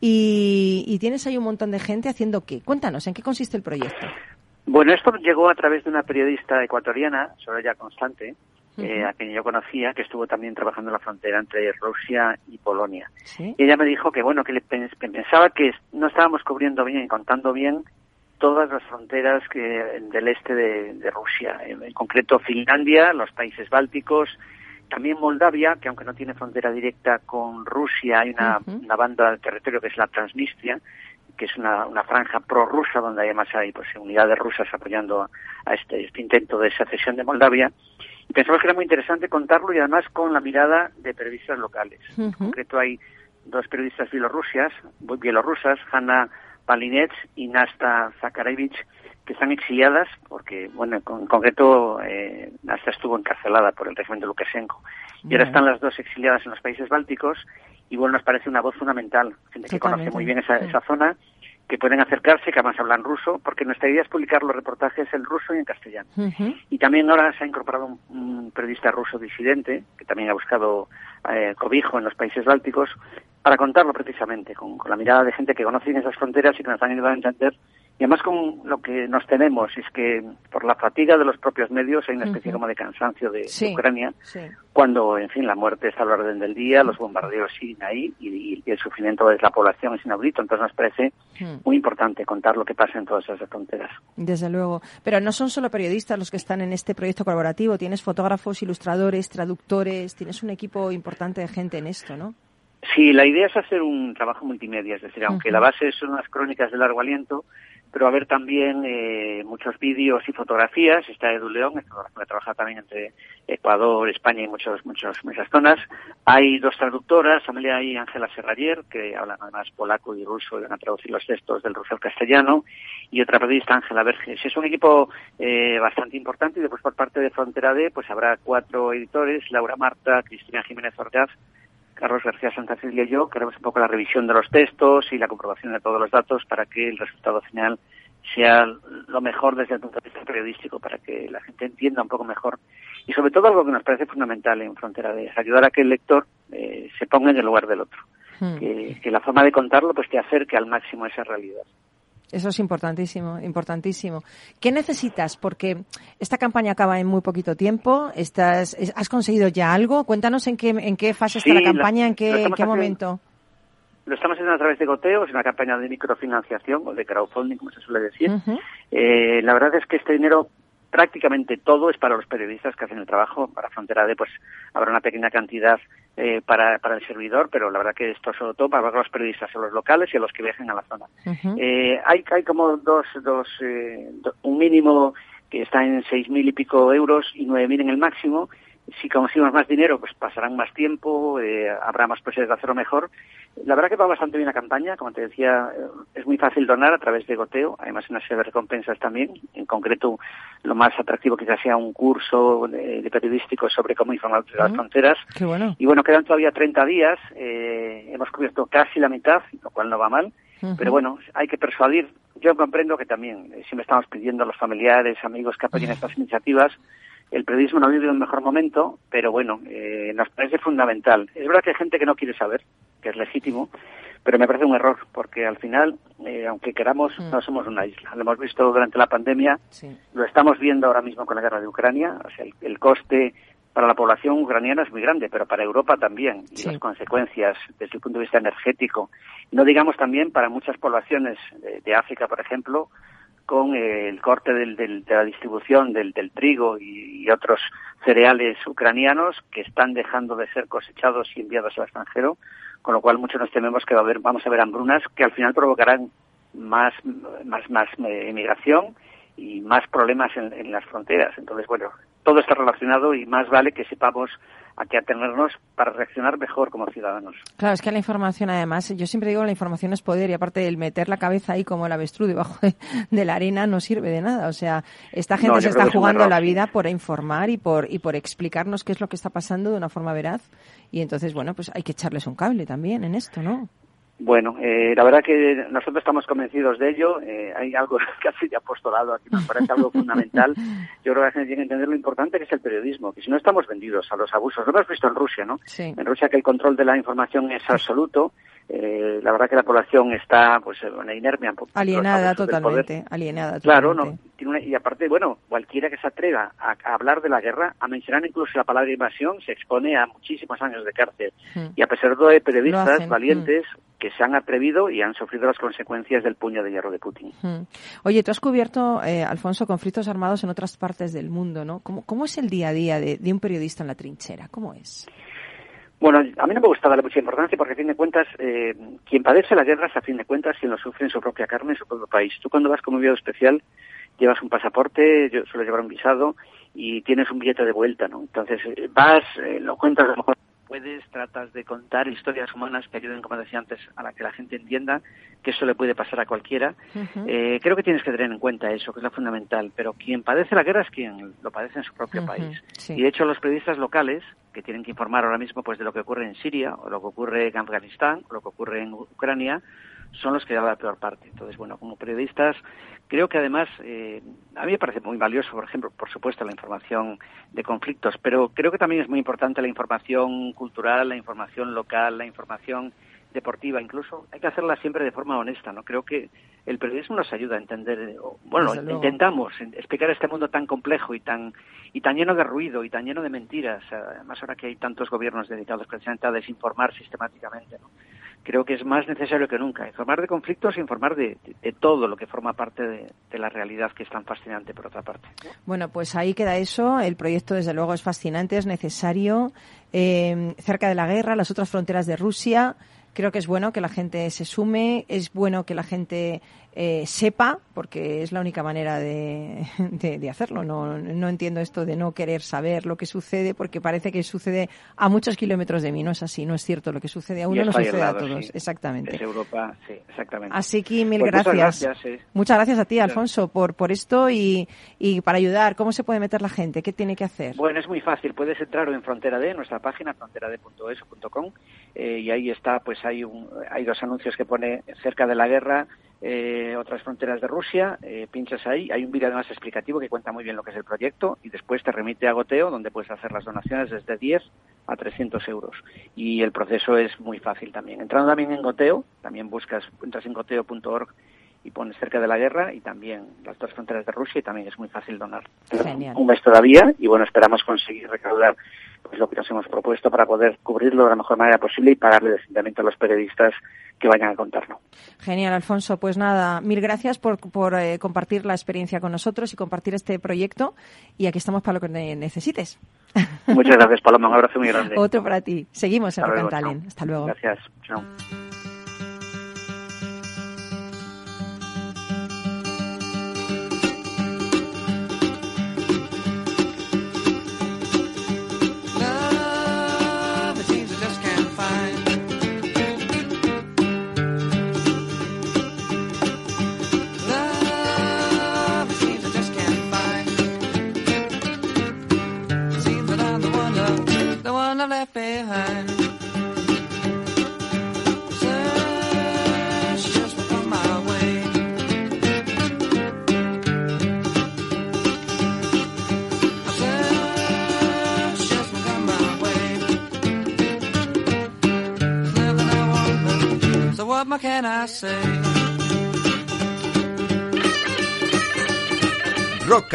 y, y tienes ahí un montón de gente haciendo qué. Cuéntanos, ¿en qué consiste el proyecto? Bueno, esto llegó a través de una periodista ecuatoriana, Soraya Constante, eh, a quien yo conocía, que estuvo también trabajando en la frontera entre Rusia y Polonia. Sí. Y ella me dijo que, bueno, que, le pensaba que no estábamos cubriendo bien, contando bien todas las fronteras que, del este de, de Rusia, en, en concreto Finlandia, los países bálticos, también Moldavia, que aunque no tiene frontera directa con Rusia, hay una, una banda de territorio que es la Transnistria, que es una, una franja prorrusa donde además hay pues unidades rusas apoyando a, este, este intento de secesión de Moldavia. Y pensamos que era muy interesante contarlo y además con la mirada de periodistas locales. En concreto hay dos periodistas bielorrusias, bielorrusas, Hanna Palinets y Nasta Zakarevich, que están exiliadas porque, bueno, en con- en concreto eh, Nasta estuvo encarcelada por el régimen de Lukashenko. Y ahora están las dos exiliadas en los países bálticos y, bueno, nos parece una voz fundamental, gente que conoce muy bien esa, esa zona, que pueden acercarse, que además hablan ruso, porque nuestra idea es publicar los reportajes en ruso y en castellano. Y también ahora se ha incorporado un, un periodista ruso disidente, que también ha buscado eh, cobijo en los países bálticos, para contarlo precisamente, con, con la mirada de gente que conoce bien esas fronteras y que nos han ayudado a entender. Y además con lo que nos tenemos es que por la fatiga de los propios medios hay una especie Ujú. como de cansancio de. Ucrania, Sí. cuando, en fin, la muerte está a la orden del día, los bombardeos siguen ahí y, y el sufrimiento de la población es inaudito. Entonces nos parece Mm. muy importante contar lo que pasa en todas esas fronteras. Desde luego. Pero no son solo periodistas los que están en este proyecto colaborativo. Tienes fotógrafos, ilustradores, traductores. Tienes un equipo importante de gente en esto, ¿no? Sí, la idea es hacer un trabajo multimedia, es decir, aunque la base son unas crónicas de largo aliento, pero va a haber también eh, muchos vídeos y fotografías. Está Edu León, que trabaja también entre Ecuador, España y muchos, muchos, muchas zonas. Hay dos traductoras, Amelia y Ángela Serrayer, que hablan además polaco y ruso y van a traducir los textos del ruso al castellano, y otra periodista, Ángela Verges. Es un equipo eh, bastante importante y después por parte de Frontera D pues habrá cuatro editores, Laura Marta, Cristina Jiménez Orgaz, Carlos García Santacília y yo, que haremos un poco la revisión de los textos y la comprobación de todos los datos para que el resultado final sea lo mejor desde el punto de vista periodístico, para que la gente entienda un poco mejor. Y sobre todo algo que nos parece fundamental en Frontera es ayudar a que el lector eh, se ponga en el lugar del otro. Mm. Que, que la forma de contarlo pues te acerque al máximo a esa realidad. Eso es importantísimo, importantísimo. ¿Qué necesitas? Porque esta campaña acaba en muy poquito tiempo. Estás, es- ¿Has conseguido ya algo? Cuéntanos en qué, en qué fase Sí, está la campaña, en qué, en haciendo. momento. Lo estamos haciendo a través de Goteo, es una campaña de microfinanciación o de crowdfunding, como se suele decir. Eh, la verdad es que este dinero prácticamente todo es para los periodistas que hacen el trabajo. Para Frontera D, pues habrá una pequeña cantidad eh, para, para el servidor, pero la verdad que esto sobre todo para los periodistas, a los locales y a los que viajen a la zona. Eh, hay, hay como dos, dos eh, do- un mínimo que está en seis mil y pico euros y nueve mil en el máximo. Si conseguimos más dinero, pues pasarán más tiempo, eh, habrá más posibilidades de hacerlo mejor. La verdad que va bastante bien la campaña, como te decía, eh, es muy fácil donar a través de Goteo, además una serie de recompensas también, en concreto lo más atractivo quizás sea un curso de, de periodístico sobre cómo informar de las Mm. fronteras, Qué bueno. y bueno, quedan todavía 30 días, eh, hemos cubierto casi la mitad, lo cual no va mal, pero bueno, hay que persuadir. Yo comprendo que también eh, siempre estamos pidiendo a los familiares, amigos que apoyen estas iniciativas. El periodismo no vive un mejor momento, pero bueno, eh, nos parece fundamental. Es verdad que hay gente que no quiere saber, que es legítimo, pero me parece un error, porque al final, eh, aunque queramos, Mm. no somos una isla. Lo hemos visto durante la pandemia, Sí. lo estamos viendo ahora mismo con la guerra de Ucrania. O sea, el, el coste para la población ucraniana es muy grande, pero para Europa también. Y Sí. las consecuencias desde el punto de vista energético. No digamos también para muchas poblaciones de, de África, por ejemplo, con el corte del- del- de la distribución del, del trigo y, otros cereales ucranianos que están dejando de ser cosechados y enviados al extranjero, con lo cual muchos nos tememos que va a haber, vamos a ver hambrunas que al final provocarán más, más, más eh, emigración y más problemas en las fronteras. Entonces, bueno, todo está relacionado y más vale que sepamos a qué atenernos para reaccionar mejor como ciudadanos. Claro, es que la información, además, yo siempre digo la información es poder y aparte el meter la cabeza ahí como el avestruz debajo de, de la arena no sirve de nada. O sea, esta gente No, se está es jugando la vida por informar y por, y por explicarnos qué es lo que está pasando de una forma veraz. Y entonces, bueno, pues hay que echarles un cable también en esto, ¿no? Bueno, eh, la verdad que nosotros estamos convencidos de ello. Eh, hay algo casi de apostolado aquí, nos parece algo fundamental. Yo creo que la gente tiene que entender lo importante que es el periodismo, que si no estamos vendidos a los abusos, lo hemos visto en Rusia, ¿no? Sí. En Rusia que el control de la información es absoluto. Eh, la verdad que la población está pues en una inermia. Alienada totalmente, alienada Claro, totalmente. no, tiene una- y aparte, bueno, cualquiera que se atreva a, a hablar de la guerra, a mencionar incluso la palabra invasión, se expone a muchísimos años de cárcel. Mm. Y a pesar de todo, hay periodistas hacen, valientes que se han atrevido y han sufrido las consecuencias del puño de hierro de Putin. Mm. Oye, tú has cubierto, eh, Alfonso, conflictos armados en otras partes del mundo, ¿no? ¿Cómo, cómo es el día a día de, de un periodista en la trinchera? ¿Cómo es? Bueno, a mí no me gusta darle mucha importancia porque, a fin de cuentas, eh, quien padece la guerra es, a fin de cuentas, quien lo sufre en su propia carne, en su propio país. Tú cuando vas como enviado especial llevas un pasaporte, yo suelo llevar un visado y tienes un billete de vuelta, ¿no? Entonces eh, vas, eh, lo cuentas a lo mejor puedes, tratas de contar historias humanas que ayuden, como decía antes, a la que la gente entienda que eso le puede pasar a cualquiera. Eh, creo que tienes que tener en cuenta eso, que es lo fundamental. Pero quien padece la guerra es quien lo padece en su propio país. sí. Y de hecho los periodistas locales, que tienen que informar ahora mismo pues de lo que ocurre en Siria, o lo que ocurre en Afganistán, o lo que ocurre en Ucrania, son los que dan la peor parte. Entonces, bueno, como periodistas, creo que además, eh, a mí me parece muy valioso, por ejemplo, por supuesto, la información de conflictos, pero creo que también es muy importante la información cultural, la información local, la información deportiva, incluso hay que hacerla siempre de forma honesta, ¿no? Creo que el periodismo nos ayuda a entender, bueno, intentamos en- explicar este mundo tan complejo y tan y tan lleno de ruido y tan lleno de mentiras, además ahora que hay tantos gobiernos dedicados precisamente a desinformar sistemáticamente, ¿no? Creo que es más necesario que nunca informar de conflictos e informar de, de- todo lo que forma parte de, de la realidad que es tan fascinante por otra parte. Bueno, pues ahí queda eso. El proyecto, desde luego, es fascinante, es necesario. Eh, cerca de la guerra, las otras fronteras de Rusia. Creo que es bueno que la gente se sume, es bueno que la gente eh, sepa, porque es la única manera de, de- de hacerlo. No, no entiendo esto de no querer saber lo que sucede, porque parece que sucede a muchos kilómetros de mí. No es así, no es cierto. Lo que sucede a uno no sucede a todos. sí. Exactamente. Desde Europa, sí, exactamente. Así que mil Pues muchas gracias. gracias, sí. Muchas gracias a ti, Alfonso, por, por esto y, y para ayudar. ¿Cómo se puede meter la gente? ¿Qué tiene que hacer? Bueno, es muy fácil. Puedes entrar en Frontera D, nuestra página, fronterad.es.com, eh, y ahí está, pues hay, un, hay dos anuncios que pone cerca de la guerra, eh, otras fronteras de Rusia, eh, pinchas ahí, hay un vídeo además explicativo que cuenta muy bien lo que es el proyecto y después te remite a Goteo, donde puedes hacer las donaciones desde 10 a 300 euros. Y el proceso es muy fácil también. Entrando también en Goteo, también buscas, entras en goteo.org y pones cerca de la guerra y también las dos fronteras de Rusia y también es muy fácil donar. Genial. Un mes todavía y bueno, esperamos conseguir recaudar pues lo que nos hemos propuesto para poder cubrirlo de la mejor manera posible y pagarle decentemente a los periodistas que vayan a contarlo. Genial, Alfonso. Pues nada, mil gracias por, por eh, compartir la experiencia con nosotros y compartir este proyecto. Y aquí estamos para lo que ne- necesites. Muchas gracias, Paloma. Un abrazo muy grande. Otro para ti. Seguimos en Hasta luego. Hasta luego. Gracias. Chao.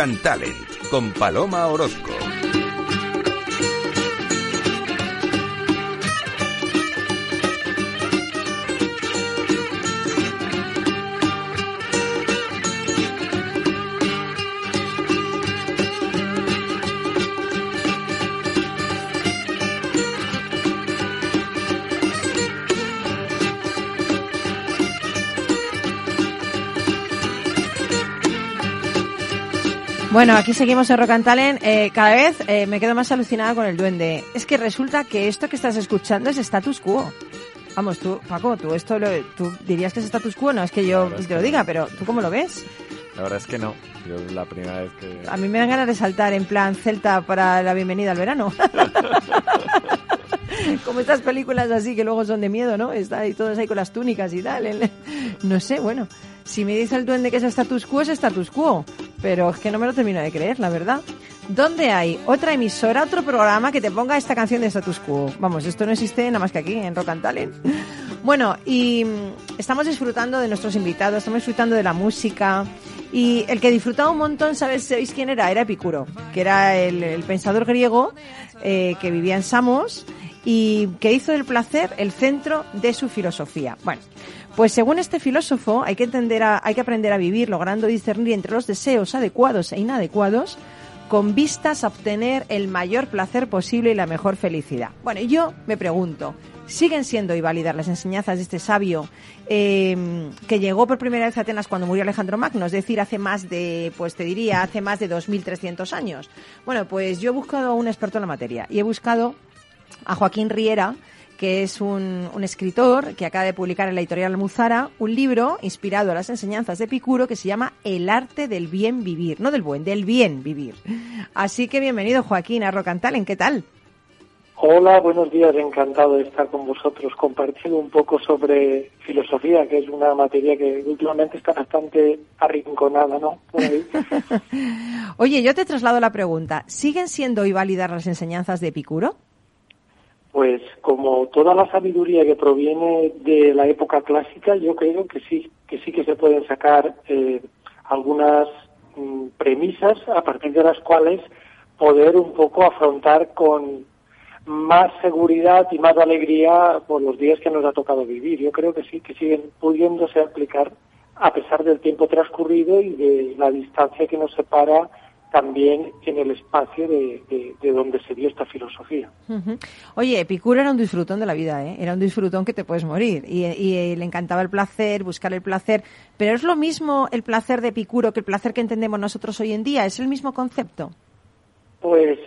And Talent con Paloma Orozco. Bueno, aquí seguimos en Rock and Talent. Eh, cada vez eh, me quedo más alucinada con el duende. Es que resulta que esto que estás escuchando es status quo. Vamos, tú, Paco, tú esto lo, tú dirías que es status quo, no es que yo te lo diga, pero ¿tú cómo lo ves? La verdad es que no. Yo es la primera vez que... A mí me dan ganas de saltar en plan Celta para la bienvenida al verano. Como estas películas así que luego son de miedo, ¿no? Está y todos ahí con las túnicas y tal. No sé, bueno. Si me dice el duende que es status quo, es status quo. Pero es que no me lo termino de creer, la verdad. ¿Dónde hay otra emisora, otro programa que te ponga esta canción de status quo? Vamos, esto no existe nada más que aquí, en Rock and Talent. Bueno, y mm, estamos disfrutando de nuestros invitados, estamos disfrutando de la música. Y el que disfrutaba un montón, ¿sabes, ¿sabéis quién era? Era Epicuro, que era el, el pensador griego eh, que vivía en Samos y que hizo del placer el centro de su filosofía. Bueno, pues según este filósofo, hay que, entender a- hay que aprender a vivir logrando discernir entre los deseos adecuados e inadecuados con vistas a obtener el mayor placer posible y la mejor felicidad. Bueno, yo me pregunto, ¿siguen siendo válidas las enseñanzas de este sabio eh, que llegó por primera vez a Atenas cuando murió Alejandro Magno? Es decir, hace más de, pues te diría, hace más de 2.300 años. Bueno, pues yo he buscado a un experto en la materia y he buscado a Joaquín Riera, que es un, un escritor que acaba de publicar en la editorial Almuzara un libro inspirado a las enseñanzas de Epicuro que se llama El arte del bien vivir, no del buen, del bien vivir. Así que bienvenido Joaquín a Talent, ¿qué tal? Hola, buenos días, encantado de estar con vosotros compartiendo un poco sobre filosofía, que es una materia que últimamente está bastante arrinconada, ¿no? Oye, yo te traslado la pregunta, ¿siguen siendo hoy válidas las enseñanzas de Epicuro? Pues como toda la sabiduría que proviene de la época clásica, yo creo que sí, que sí que se pueden sacar eh, algunas mm, premisas a partir de las cuales poder un poco afrontar con más seguridad y más alegría por los días que nos ha tocado vivir. Yo creo que sí, que siguen pudiéndose aplicar a pesar del tiempo transcurrido y de la distancia que nos separa también en el espacio de, de- de donde se dio esta filosofía. Oye, Epicuro era un disfrutón de la vida, ¿eh? Era un disfrutón que te puedes morir. Y, y le encantaba el placer, buscar el placer. Pero es lo mismo el placer de Epicuro que el placer que entendemos nosotros hoy en día. ¿Es el mismo concepto? Pues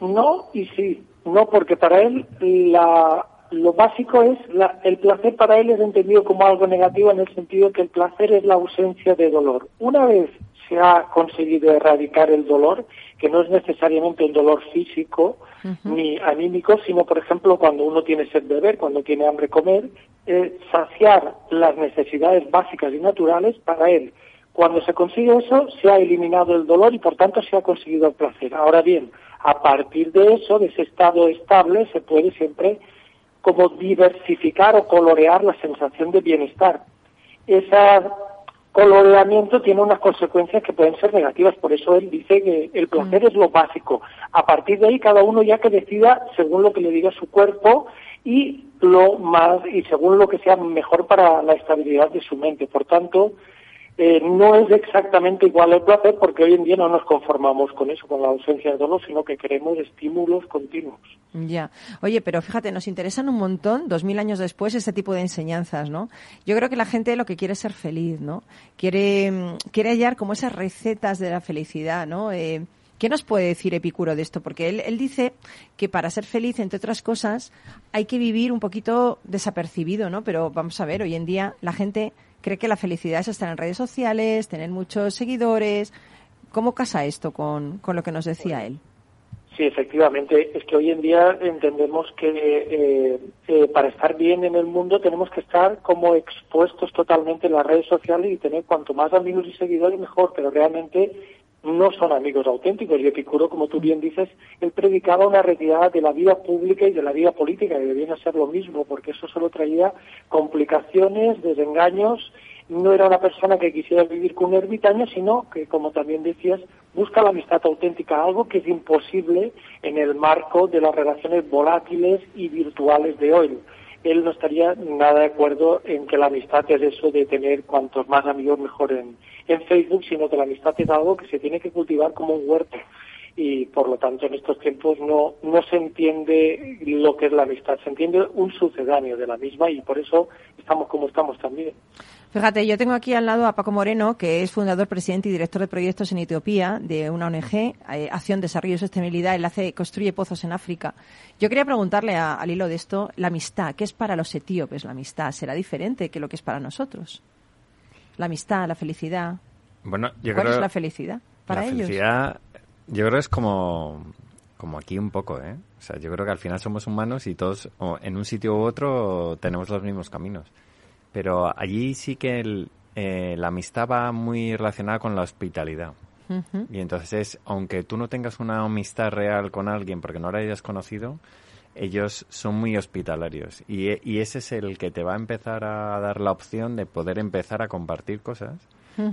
no y sí. No, porque para él la, lo básico es, la- el placer para él es entendido como algo negativo en el sentido que el placer es la ausencia de dolor. Una vez se ha conseguido erradicar el dolor, que no es necesariamente un dolor físico ni anímico, sino, por ejemplo, cuando uno tiene sed beber, cuando tiene hambre comer, eh, saciar las necesidades básicas y naturales para él. Cuando se consigue eso, se ha eliminado el dolor y, por tanto, se ha conseguido el placer. Ahora bien, a partir de eso, de ese estado estable, se puede siempre como diversificar o colorear la sensación de bienestar. Ese coloreamiento tiene unas consecuencias que pueden ser negativas, por eso él dice que el placer es lo básico. A partir de ahí, cada uno ya que decida según lo que le diga su cuerpo y lo más y según lo que sea mejor para la estabilidad de su mente. Por tanto, eh, no es exactamente igual el placer porque hoy en día no nos conformamos con eso, con la ausencia de dolor, sino que queremos estímulos continuos. Ya. Oye, pero fíjate, nos interesan un montón, dos mil años después, este tipo de enseñanzas, ¿no? Yo creo que la gente lo que quiere es ser feliz, ¿no? Quiere, mm, quiere hallar como esas recetas de la felicidad, ¿no? Eh, ¿Qué nos puede decir Epicuro de esto? Porque él, él dice que para ser feliz, entre otras cosas, hay que vivir un poquito desapercibido, ¿no? Pero vamos a ver, hoy en día la gente cree que la felicidad es estar en redes sociales, tener muchos seguidores. ¿Cómo casa esto con, con lo que nos decía él? Sí, efectivamente. Es que hoy en día entendemos que eh, eh, para estar bien en el mundo tenemos que estar como expuestos totalmente en las redes sociales y tener cuanto más amigos y seguidores mejor, pero realmente no son amigos auténticos. Y Epicuro, como tú bien dices, él predicaba una retirada de la vida pública y de la vida política, que debían ser lo mismo, porque eso solo traía complicaciones, desengaños. No era una persona que quisiera vivir con un ermitaño, sino que, como también decías, busca la amistad auténtica, algo que es imposible en el marco de las relaciones volátiles y virtuales de hoy. Él no estaría nada de acuerdo en que la amistad es eso de tener cuantos más amigos mejor en, en Facebook, sino que la amistad es algo que se tiene que cultivar como un huerto. Y por lo tanto en estos tiempos no, no se entiende lo que es la amistad, se entiende un sucedáneo de la misma y por eso estamos como estamos también. Fíjate, yo tengo aquí al lado a Paco Moreno, que es fundador, presidente y director de proyectos en Etiopía de una ONG, eh, Acción, Desarrollo y Sostenibilidad. Él hace, construye pozos en África. Yo quería preguntarle a- al hilo de esto, la amistad, ¿qué es para los etíopes la amistad? ¿Será diferente que lo que es para nosotros? La amistad, la felicidad. Bueno, yo ¿Cuál creo es la felicidad para la ellos? felicidad, yo creo es como, como aquí un poco, ¿eh? O sea, yo creo que al final somos humanos y todos, o en un sitio u otro, tenemos los mismos caminos. Pero allí sí que el, eh, la amistad va muy relacionada con la hospitalidad. Y entonces, es, aunque tú no tengas una amistad real con alguien porque no la hayas conocido, ellos son muy hospitalarios. Y, e- y ese es el que te va a empezar a dar la opción de poder empezar a compartir cosas.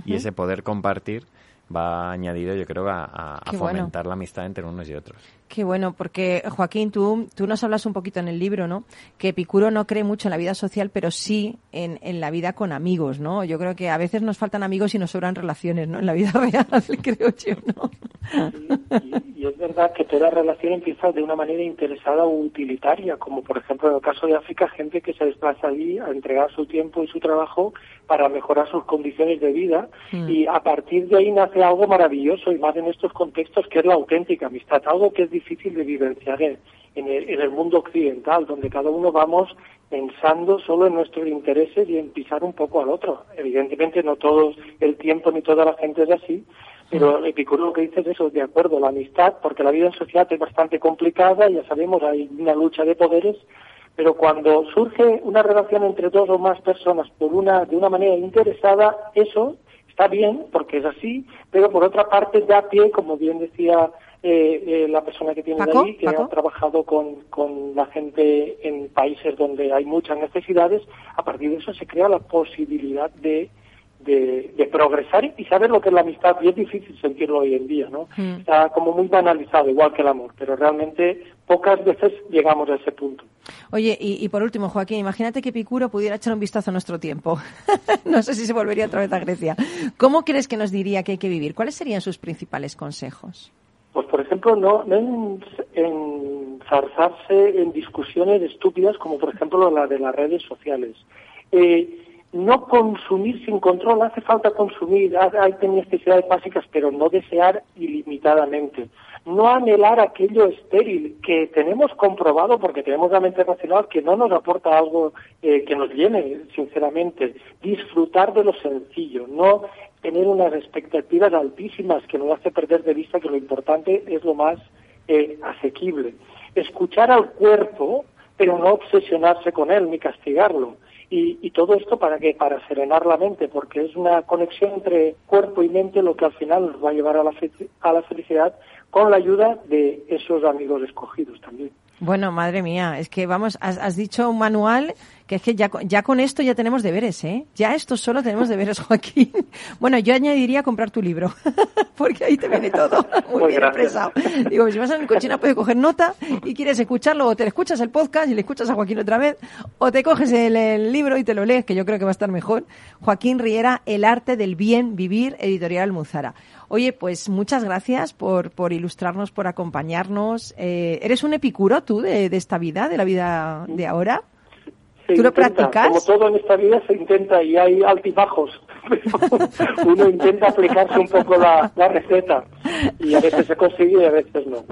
Y ese poder compartir va añadido, yo creo, a, a- a Qué bueno. fomentar la amistad entre unos y otros. Qué bueno, porque Joaquín, tú, tú nos hablas un poquito en el libro, ¿no? Que Epicuro no cree mucho en la vida social, pero sí en, en la vida con amigos, ¿no? Yo creo que a veces nos faltan amigos y nos sobran relaciones, ¿no? En la vida real, creo yo, ¿no? Y, y es verdad que toda relación empieza de una manera interesada o utilitaria, como por ejemplo en el caso de África, gente que se desplaza allí a entregar su tiempo y su trabajo para mejorar sus condiciones de vida Mm. y a partir de ahí nace algo maravilloso y más en estos contextos que es la auténtica amistad, algo que es difícil de vivenciar en, en el, en el mundo occidental, donde cada uno vamos pensando solo en nuestros intereses y en pisar un poco al otro. Evidentemente no todo el tiempo ni toda la gente es así, pero Epicuro lo que dice es eso, de acuerdo, la amistad, porque la vida en sociedad es bastante complicada, ya sabemos, hay una lucha de poderes, pero cuando surge una relación entre dos o más personas por una, de una manera interesada, eso está bien, porque es así, pero por otra parte da pie, como bien decía eh, eh, la persona que tiene ahí, que Paco. ha trabajado con, con la gente en países donde hay muchas necesidades, a partir de eso se crea la posibilidad de, de, de progresar y saber lo que es la amistad. Y es difícil sentirlo hoy en día, ¿no? Mm. Está como muy banalizado, igual que el amor, pero realmente pocas veces llegamos a ese punto. Oye, y, y por último, Joaquín, imagínate que Epicuro pudiera echar un vistazo a nuestro tiempo. no sé si se volvería otra vez a Grecia. ¿Cómo crees que nos diría que hay que vivir? ¿Cuáles serían sus principales consejos? Pues, por ejemplo, no, no en, enzarzarse en discusiones estúpidas como, por ejemplo, la de las redes sociales. Eh, no consumir sin control, hace falta consumir, ha- hay necesidades básicas, pero no desear ilimitadamente. No anhelar aquello estéril que tenemos comprobado, porque tenemos la mente racional, que no nos aporta algo eh, que nos llene, sinceramente. Disfrutar de lo sencillo, no tener unas expectativas altísimas que nos hace perder de vista que lo importante es lo más eh, asequible. Escuchar al cuerpo, pero no obsesionarse con él ni castigarlo. Y, todo esto para qué? Para serenar la mente, porque es una conexión entre cuerpo y mente lo que al final nos va a llevar a la felicidad con la ayuda de esos amigos escogidos también. Bueno, madre mía, es que vamos, has, has dicho un manual que es que ya, ya con esto ya tenemos deberes, ¿eh? Ya esto solo tenemos deberes, Joaquín. Bueno, yo añadiría comprar tu libro, porque ahí te viene todo muy Pues bien gracias. expresado. Digo, si vas en el coche no puedes coger nota y quieres escucharlo, o te escuchas el podcast y le escuchas a Joaquín otra vez, o te coges el, el libro y te lo lees, que yo creo que va a estar mejor. Joaquín Riera, El arte del bien vivir, editorial Almuzara. Oye, pues muchas gracias por, por ilustrarnos, por acompañarnos. Eh, ¿Eres un epicuro tú de, de esta vida, de la vida de ahora? Se ¿Tú lo intenta, practicas? Como todo en esta vida se intenta y hay altibajos. Uno intenta aplicarse un poco la, la receta y a veces se consigue y a veces no.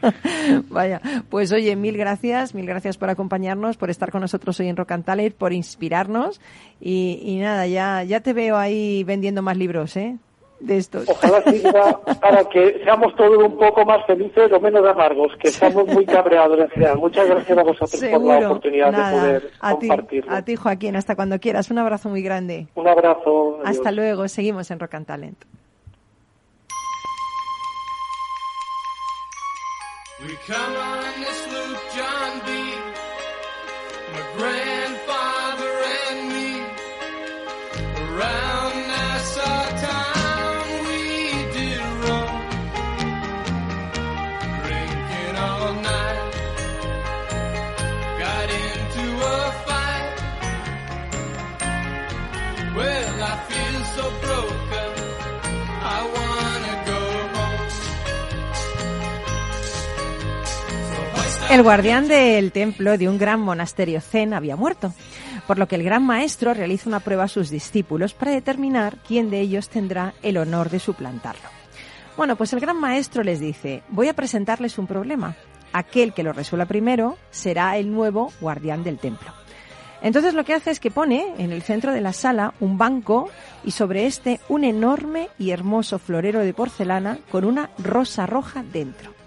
Vaya, pues oye, mil gracias, mil gracias por acompañarnos, por estar con nosotros hoy en Rock and Talent, por inspirarnos y, y nada, ya, ya te veo ahí vendiendo más libros, ¿eh? De estos. Ojalá sirva para que seamos todos un poco más felices o menos amargos, que estamos muy cabreados en general. Muchas gracias a vosotros por la oportunidad Nada, de poder a ti, compartirlo. a ti, Joaquín, hasta cuando quieras. Un abrazo muy grande. Un abrazo. adiós. Hasta luego, seguimos en Rock and Talent. We come on this loop, John B. El guardián del templo de un gran monasterio zen había muerto. por lo que el gran maestro realiza una prueba a sus discípulos para determinar quién de ellos tendrá el honor de suplantarlo. Bueno, pues el gran maestro les dice, voy a presentarles un problema. Aquel que lo resuelva primero será el nuevo guardián del templo. Entonces lo que hace es que pone en el centro de la sala un banco y sobre este un enorme y hermoso florero de porcelana con una rosa roja dentro.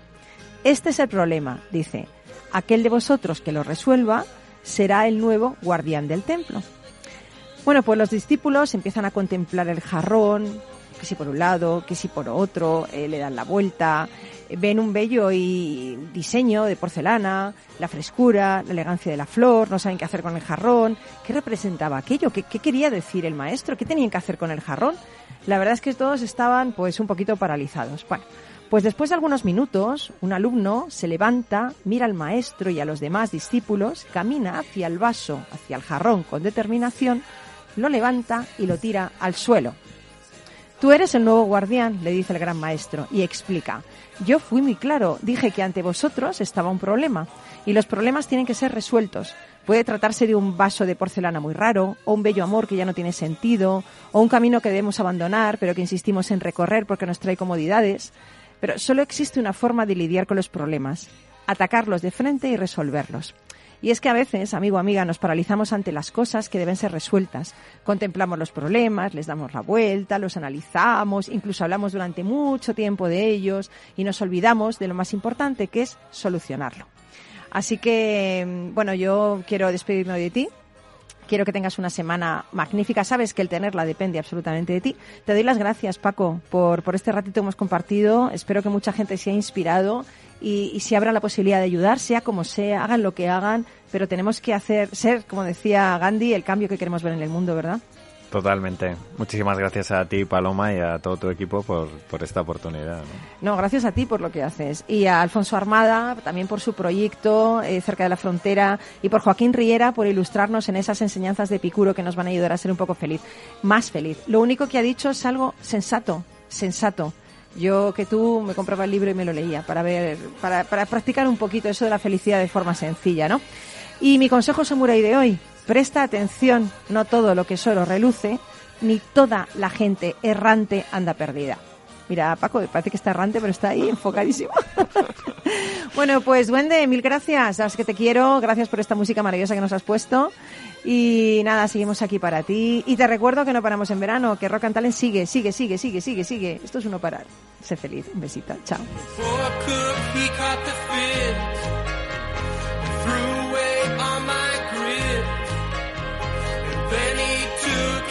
Este es el problema, dice. Aquel de vosotros que lo resuelva será el nuevo guardián del templo. Bueno, pues los discípulos empiezan a contemplar el jarrón, que si por un lado, que si por otro, eh, le dan la vuelta, ven un bello y diseño de porcelana, la frescura, la elegancia de la flor, no saben qué hacer con el jarrón, qué representaba aquello, qué, qué quería decir el maestro, qué tenían que hacer con el jarrón. La verdad es que todos estaban pues un poquito paralizados. Bueno, pues después de algunos minutos, un alumno se levanta, mira al maestro y a los demás discípulos, camina hacia el vaso, hacia el jarrón con determinación, lo levanta y lo tira al suelo. Tú eres el nuevo guardián, le dice el gran maestro, y explica. Yo fui muy claro, dije que ante vosotros estaba un problema, y los problemas tienen que ser resueltos. Puede tratarse de un vaso de porcelana muy raro, o un bello amor que ya no tiene sentido, o un camino que debemos abandonar, pero que insistimos en recorrer porque nos trae comodidades. Pero solo existe una forma de lidiar con los problemas, atacarlos de frente y resolverlos. Y es que a veces, amigo o amiga, nos paralizamos ante las cosas que deben ser resueltas. Contemplamos los problemas, les damos la vuelta, los analizamos, incluso hablamos durante mucho tiempo de ellos y nos olvidamos de lo más importante que es solucionarlo. Así que, bueno, yo quiero despedirme de ti. Quiero que tengas una semana magnífica. Sabes que el tenerla depende absolutamente de ti. Te doy las gracias, Paco, por, por este ratito que hemos compartido. Espero que mucha gente se haya inspirado y, si abra la posibilidad de ayudar, sea como sea, hagan lo que hagan, pero tenemos que hacer, ser, como decía Gandhi, el cambio que queremos ver en el mundo, ¿verdad? Totalmente. Muchísimas gracias a ti, Paloma, y a todo tu equipo por, por esta oportunidad. ¿no? Gracias a ti por lo que haces. Y a Alfonso Armada, también por su proyecto eh, cerca de la frontera. Y por Joaquín Riera, por ilustrarnos en esas enseñanzas de Epicuro que nos van a ayudar a ser un poco feliz. Más feliz. Lo único que ha dicho es algo sensato, sensato. Yo que tú me compraba el libro y me lo leía para ver, para, para practicar un poquito eso de la felicidad de forma sencilla, ¿no? Y mi consejo samurai de hoy, presta atención, no todo lo que solo reluce, ni toda la gente errante anda perdida. Mira, Paco, parece que está errante, pero está ahí enfocadísimo. bueno, pues Duende, mil gracias. Sabes que te quiero. Gracias por esta música maravillosa que nos has puesto. Y nada, seguimos aquí para ti. Y te recuerdo que no paramos en verano, que Rock and Talent sigue, sigue, sigue, sigue, sigue, sigue. Esto es uno parar. Sé feliz. Un besito. Chao.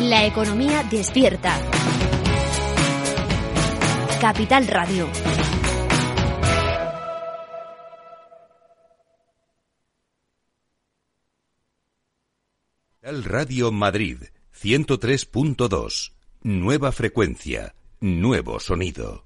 La economía despierta. Capital Radio. Capital Radio Madrid, 103.2. Nueva frecuencia, nuevo sonido.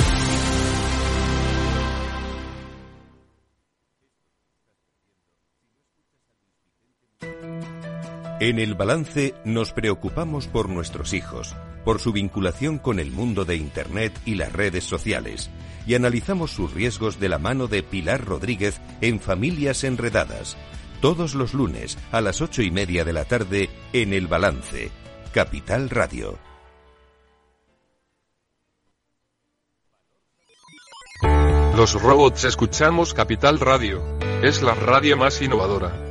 En el balance nos preocupamos por nuestros hijos, por su vinculación con el mundo de Internet y las redes sociales, y analizamos sus riesgos de la mano de Pilar Rodríguez en Familias Enredadas, todos los lunes a las ocho y media de la tarde en El Balance, Capital Radio. Los robots escuchamos Capital Radio. Es la radio más innovadora.